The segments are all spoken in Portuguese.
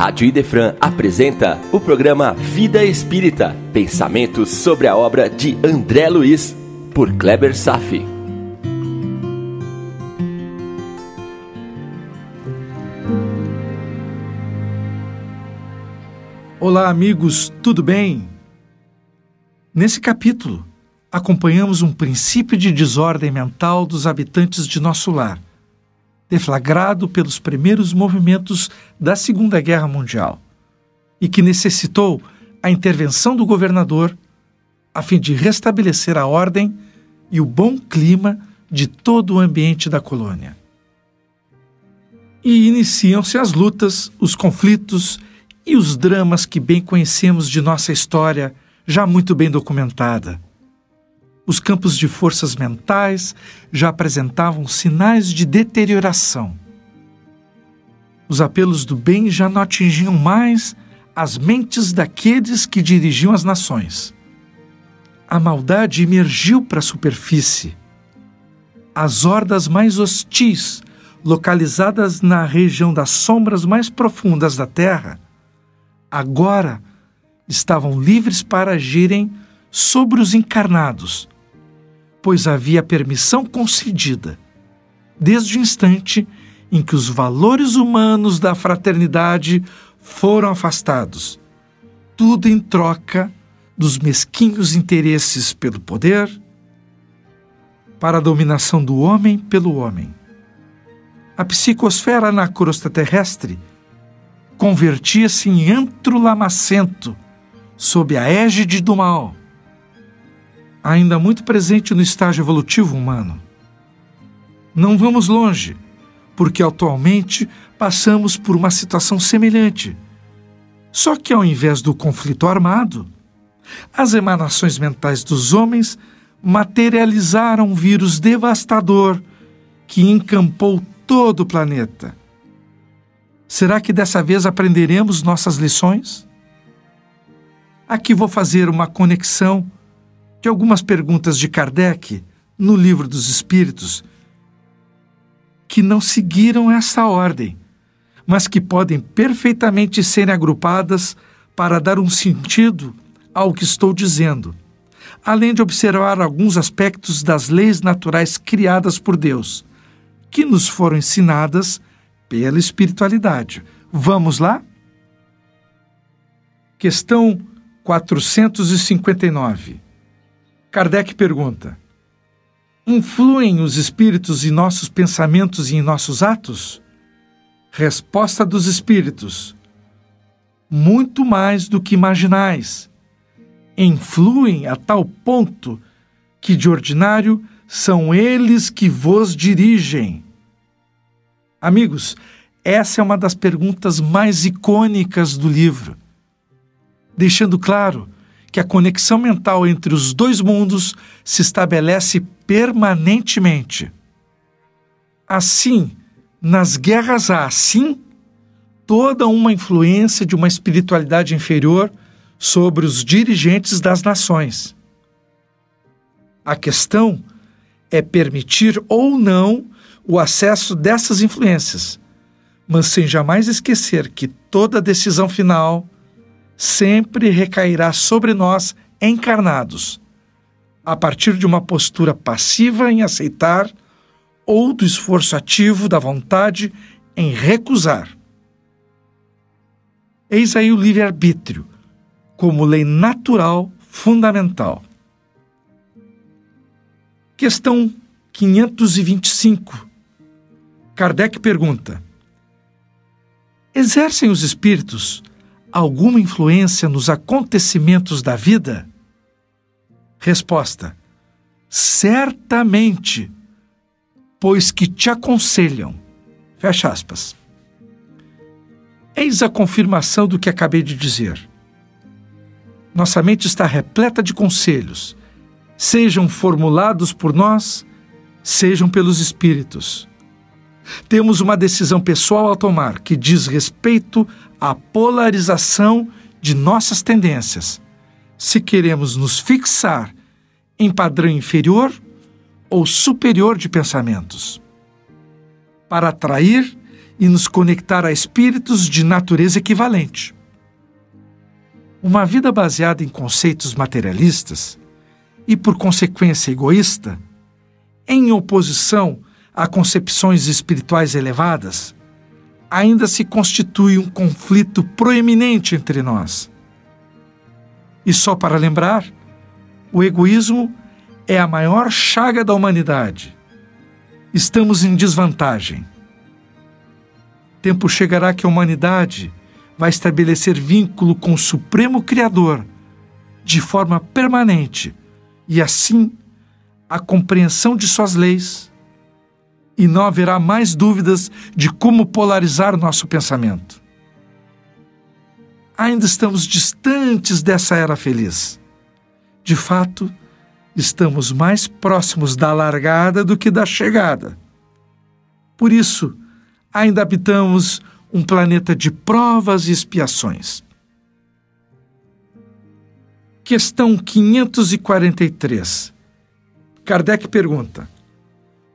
Rádio Idefran apresenta o programa Vida Espírita, pensamentos sobre a obra de André Luiz, por Kleber Safi. Olá, amigos, tudo bem? Nesse capítulo, acompanhamos um princípio de desordem mental dos habitantes de nosso lar deflagrado pelos primeiros movimentos da Segunda Guerra Mundial e que necessitou a intervenção do governador a fim de restabelecer a ordem e o bom clima de todo o ambiente da colônia. E iniciam-se as lutas, os conflitos e os dramas que bem conhecemos de nossa história, já muito bem documentada os campos de forças mentais já apresentavam sinais de deterioração. Os apelos do bem já não atingiam mais as mentes daqueles que dirigiam as nações. A maldade emergiu para a superfície. As hordas mais hostis, localizadas na região das sombras mais profundas da terra, agora estavam livres para agirem sobre os encarnados pois havia permissão concedida, desde o instante em que os valores humanos da fraternidade foram afastados, tudo em troca dos mesquinhos interesses pelo poder, para a dominação do homem pelo homem. A psicosfera na crosta terrestre convertia-se em antro lamacento sob a égide do mal ainda muito presente no estágio evolutivo humano. Não vamos longe, porque atualmente passamos por uma situação semelhante. Só que ao invés do conflito armado, as emanações mentais dos homens materializaram um vírus devastador que encampou todo o planeta. Será que dessa vez aprenderemos nossas lições? Aqui vou fazer uma conexão de algumas perguntas de Kardec no Livro dos Espíritos que não seguiram essa ordem, mas que podem perfeitamente serem agrupadas para dar um sentido ao que estou dizendo, além de observar alguns aspectos das leis naturais criadas por Deus, que nos foram ensinadas pela espiritualidade. Vamos lá? Questão 459. Kardec pergunta: Influem os espíritos em nossos pensamentos e em nossos atos? Resposta dos espíritos: Muito mais do que imaginais. Influem a tal ponto que, de ordinário, são eles que vos dirigem. Amigos, essa é uma das perguntas mais icônicas do livro, deixando claro que a conexão mental entre os dois mundos se estabelece permanentemente. Assim, nas guerras há, sim, toda uma influência de uma espiritualidade inferior sobre os dirigentes das nações. A questão é permitir ou não o acesso dessas influências, mas sem jamais esquecer que toda decisão final sempre recairá sobre nós encarnados, a partir de uma postura passiva em aceitar ou do esforço ativo da vontade em recusar. Eis aí o livre-arbítrio como lei natural fundamental. Questão 525. Kardec pergunta: Exercem os espíritos alguma influência nos acontecimentos da vida? Resposta: Certamente, pois que te aconselham. Fecha aspas. Eis a confirmação do que acabei de dizer. Nossa mente está repleta de conselhos, sejam formulados por nós, sejam pelos espíritos. Temos uma decisão pessoal a tomar que diz respeito à polarização de nossas tendências. Se queremos nos fixar em padrão inferior ou superior de pensamentos. Para atrair e nos conectar a espíritos de natureza equivalente. Uma vida baseada em conceitos materialistas e, por consequência, egoísta, em oposição a concepções espirituais elevadas, ainda se constitui um conflito proeminente entre nós. E só para lembrar, o egoísmo é a maior chaga da humanidade. Estamos em desvantagem. Tempo chegará que a humanidade vai estabelecer vínculo com o Supremo Criador de forma permanente e assim a compreensão de suas leis e não haverá mais dúvidas de como polarizar nosso pensamento. Ainda estamos distantes dessa era feliz. De fato, estamos mais próximos da largada do que da chegada. Por isso, ainda habitamos um planeta de provas e expiações. Questão 543. Kardec pergunta: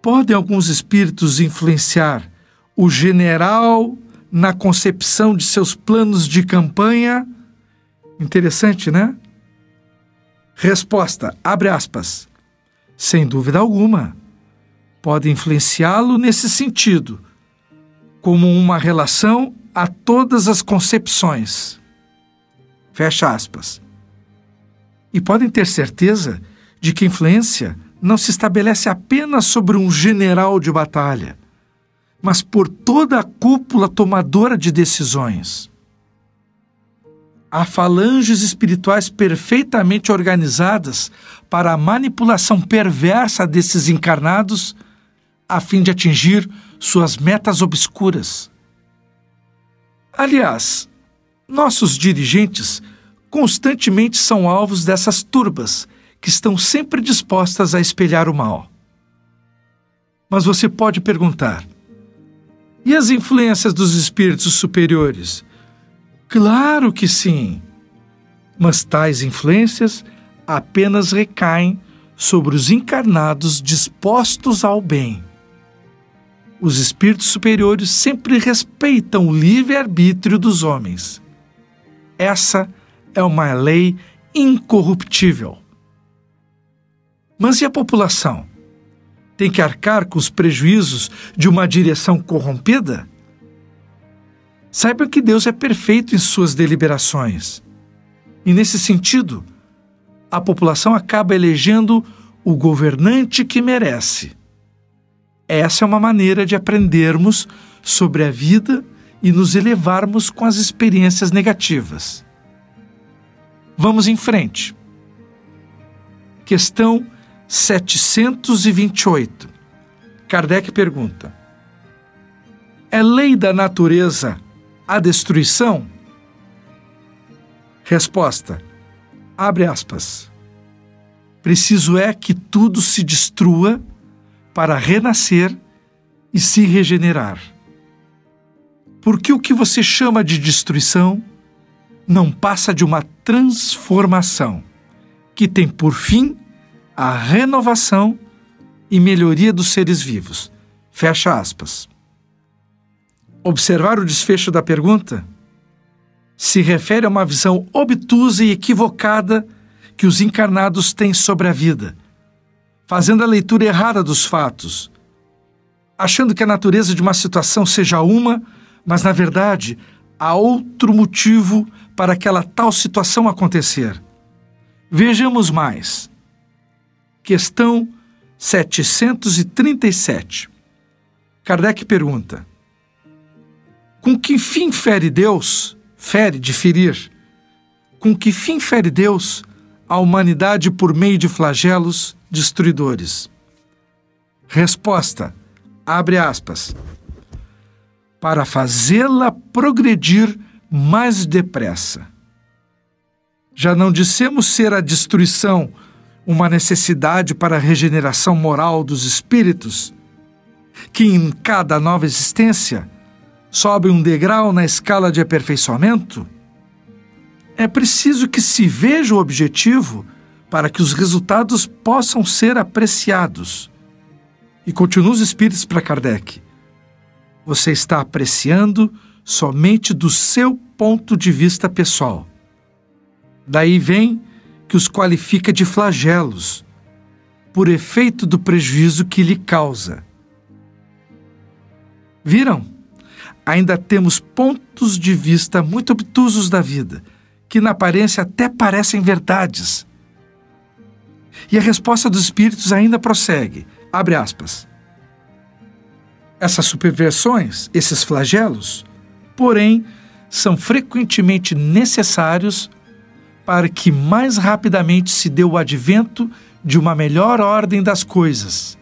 Podem alguns espíritos influenciar o general na concepção de seus planos de campanha? Interessante, né? Resposta: abre aspas. Sem dúvida alguma. Pode influenciá-lo nesse sentido, como uma relação a todas as concepções. Fecha aspas. E podem ter certeza de que influência não se estabelece apenas sobre um general de batalha, mas por toda a cúpula tomadora de decisões. Há falanges espirituais perfeitamente organizadas para a manipulação perversa desses encarnados a fim de atingir suas metas obscuras. Aliás, nossos dirigentes constantemente são alvos dessas turbas que estão sempre dispostas a espelhar o mal. Mas você pode perguntar: e as influências dos espíritos superiores? Claro que sim, mas tais influências apenas recaem sobre os encarnados dispostos ao bem. Os espíritos superiores sempre respeitam o livre-arbítrio dos homens. Essa é uma lei incorruptível. Mas e a população? Tem que arcar com os prejuízos de uma direção corrompida? Saiba que Deus é perfeito em suas deliberações. E nesse sentido, a população acaba elegendo o governante que merece. Essa é uma maneira de aprendermos sobre a vida e nos elevarmos com as experiências negativas. Vamos em frente. Questão 728. Kardec pergunta: É lei da natureza a destruição? Resposta: Abre aspas. Preciso é que tudo se destrua para renascer e se regenerar. Porque o que você chama de destruição não passa de uma transformação que tem por fim a renovação e melhoria dos seres vivos. Fecha aspas. Observar o desfecho da pergunta se refere a uma visão obtusa e equivocada que os encarnados têm sobre a vida, fazendo a leitura errada dos fatos, achando que a natureza de uma situação seja uma, mas na verdade há outro motivo para aquela tal situação acontecer. Vejamos mais. Questão 737. Kardec pergunta: Com que fim fere Deus? Fere de ferir. Com que fim fere Deus a humanidade por meio de flagelos destruidores? Resposta: abre aspas. Para fazê-la progredir mais depressa. Já não dissemos ser a destruição uma necessidade para a regeneração moral dos espíritos, que em cada nova existência sobe um degrau na escala de aperfeiçoamento? É preciso que se veja o objetivo para que os resultados possam ser apreciados. E continua os espíritos para Kardec. você está apreciando somente do seu ponto de vista pessoal. Daí vem que os qualifica de flagelos, por efeito do prejuízo que lhe causa. Viram? Ainda temos pontos de vista muito obtusos da vida, que na aparência até parecem verdades. E a resposta dos espíritos ainda prossegue. Abre aspas. Essas superversões, esses flagelos, porém, são frequentemente necessários para que mais rapidamente se dê o advento de uma melhor ordem das coisas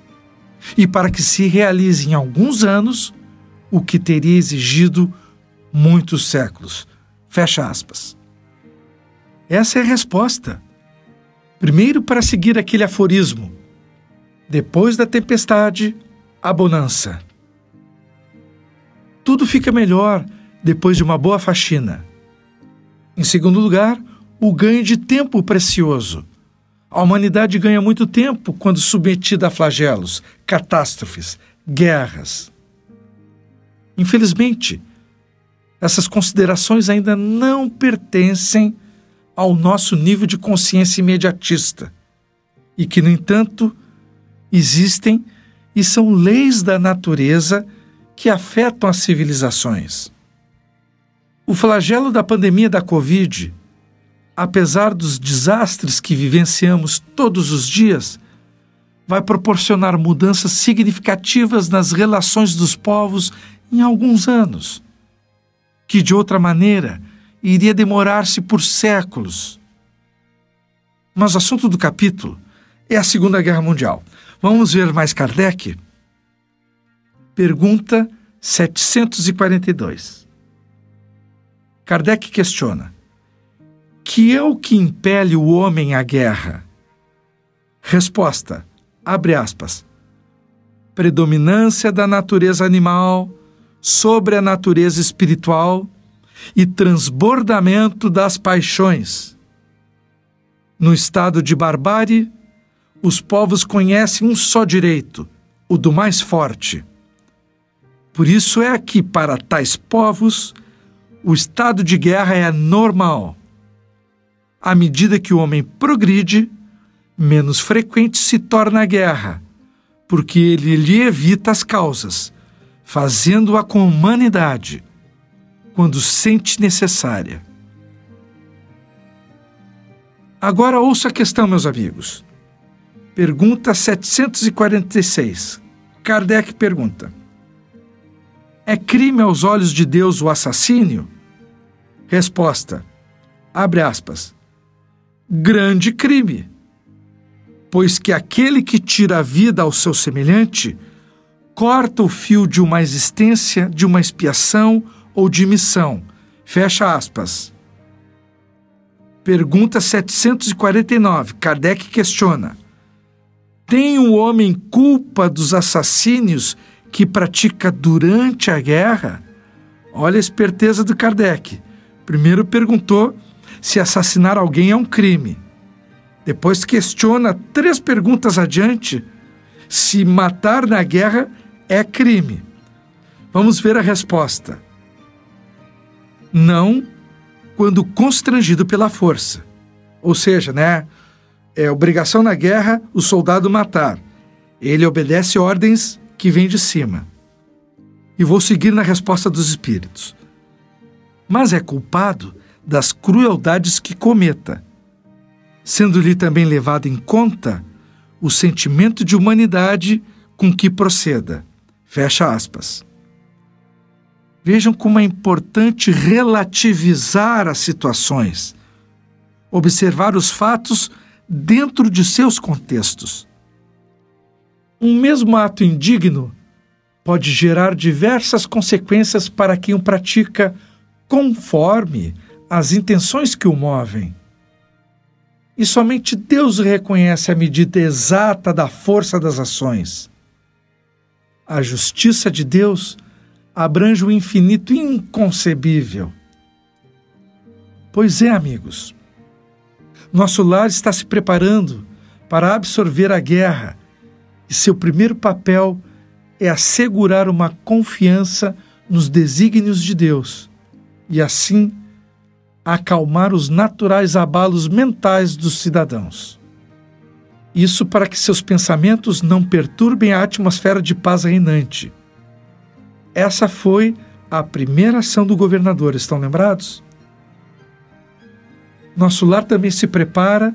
e para que se realize em alguns anos o que teria exigido muitos séculos. Fecha aspas. Essa é a resposta. Primeiro, para seguir aquele aforismo: depois da tempestade, a bonança. Tudo fica melhor depois de uma boa faxina. Em segundo lugar, o ganho de tempo precioso. A humanidade ganha muito tempo quando submetida a flagelos, catástrofes, guerras. Infelizmente, essas considerações ainda não pertencem ao nosso nível de consciência imediatista e que, no entanto, existem e são leis da natureza que afetam as civilizações. O flagelo da pandemia da Covid apesar dos desastres que vivenciamos todos os dias, vai proporcionar mudanças significativas nas relações dos povos em alguns anos, que de outra maneira iria demorar-se por séculos. Mas o assunto do capítulo é a Segunda Guerra Mundial. Vamos ver mais Kardec? Pergunta 742. Kardec questiona: que é o que impele o homem à guerra? Resposta: abre aspas. Predominância da natureza animal sobre a natureza espiritual e transbordamento das paixões. No estado de barbárie, os povos conhecem um só direito, o do mais forte. Por isso é que, para tais povos, o estado de guerra é normal à medida que o homem progride, menos frequente se torna a guerra, porque ele lhe evita as causas, fazendo-a com humanidade, quando sente necessária. Agora ouça a questão, meus amigos. Pergunta 746. Kardec pergunta: É crime aos olhos de Deus o assassínio? Resposta: Abre aspas grande crime. Pois que aquele que tira a vida ao seu semelhante corta o fio de uma existência, de uma expiação ou de missão. Fecha aspas. Pergunta 749. Kardec questiona: Tem o homem culpa dos assassínios que pratica durante a guerra? Olha a esperteza do Kardec. Primeiro perguntou se assassinar alguém é um crime. Depois questiona três perguntas adiante se matar na guerra é crime. Vamos ver a resposta. Não quando constrangido pela força. Ou seja, né, é obrigação na guerra o soldado matar. Ele obedece ordens que vêm de cima. E vou seguir na resposta dos espíritos. Mas é culpado das crueldades que cometa, sendo-lhe também levado em conta o sentimento de humanidade com que proceda. Fecha aspas. Vejam como é importante relativizar as situações, observar os fatos dentro de seus contextos. Um mesmo ato indigno pode gerar diversas consequências para quem o pratica conforme as intenções que o movem. E somente Deus reconhece a medida exata da força das ações. A justiça de Deus abrange o infinito inconcebível. Pois é, amigos, nosso lar está se preparando para absorver a guerra e seu primeiro papel é assegurar uma confiança nos desígnios de Deus e, assim, acalmar os naturais abalos mentais dos cidadãos. Isso para que seus pensamentos não perturbem a atmosfera de paz reinante. Essa foi a primeira ação do governador, estão lembrados? Nosso lar também se prepara,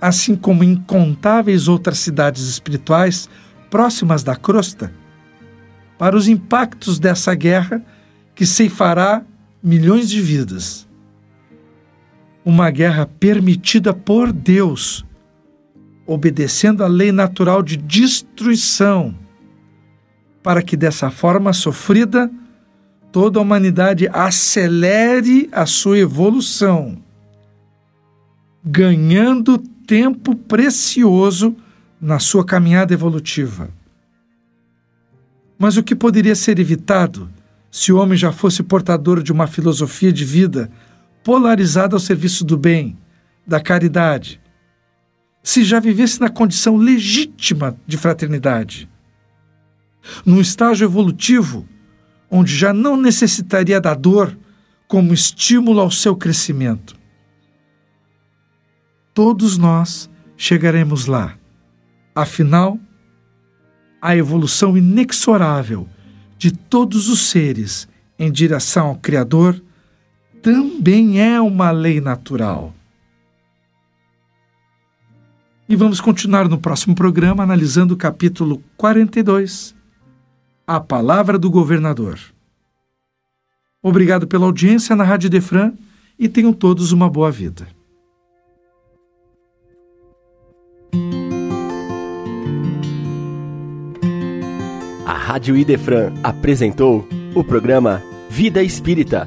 assim como incontáveis outras cidades espirituais próximas da crosta, para os impactos dessa guerra que ceifará milhões de vidas uma guerra permitida por Deus, obedecendo à lei natural de destruição, para que dessa forma sofrida toda a humanidade acelere a sua evolução, ganhando tempo precioso na sua caminhada evolutiva. Mas o que poderia ser evitado se o homem já fosse portador de uma filosofia de vida polarizada ao serviço do bem, da caridade, se já vivesse na condição legítima de fraternidade, num estágio evolutivo onde já não necessitaria da dor como estímulo ao seu crescimento. Todos nós chegaremos lá. Afinal, a evolução inexorável de todos os seres em direção ao Criador também é uma lei natural. E vamos continuar no próximo programa analisando o capítulo 42, A Palavra do Governador. Obrigado pela audiência na Rádio Defran e tenham todos uma boa vida. A Rádio Idefran apresentou o programa Vida Espírita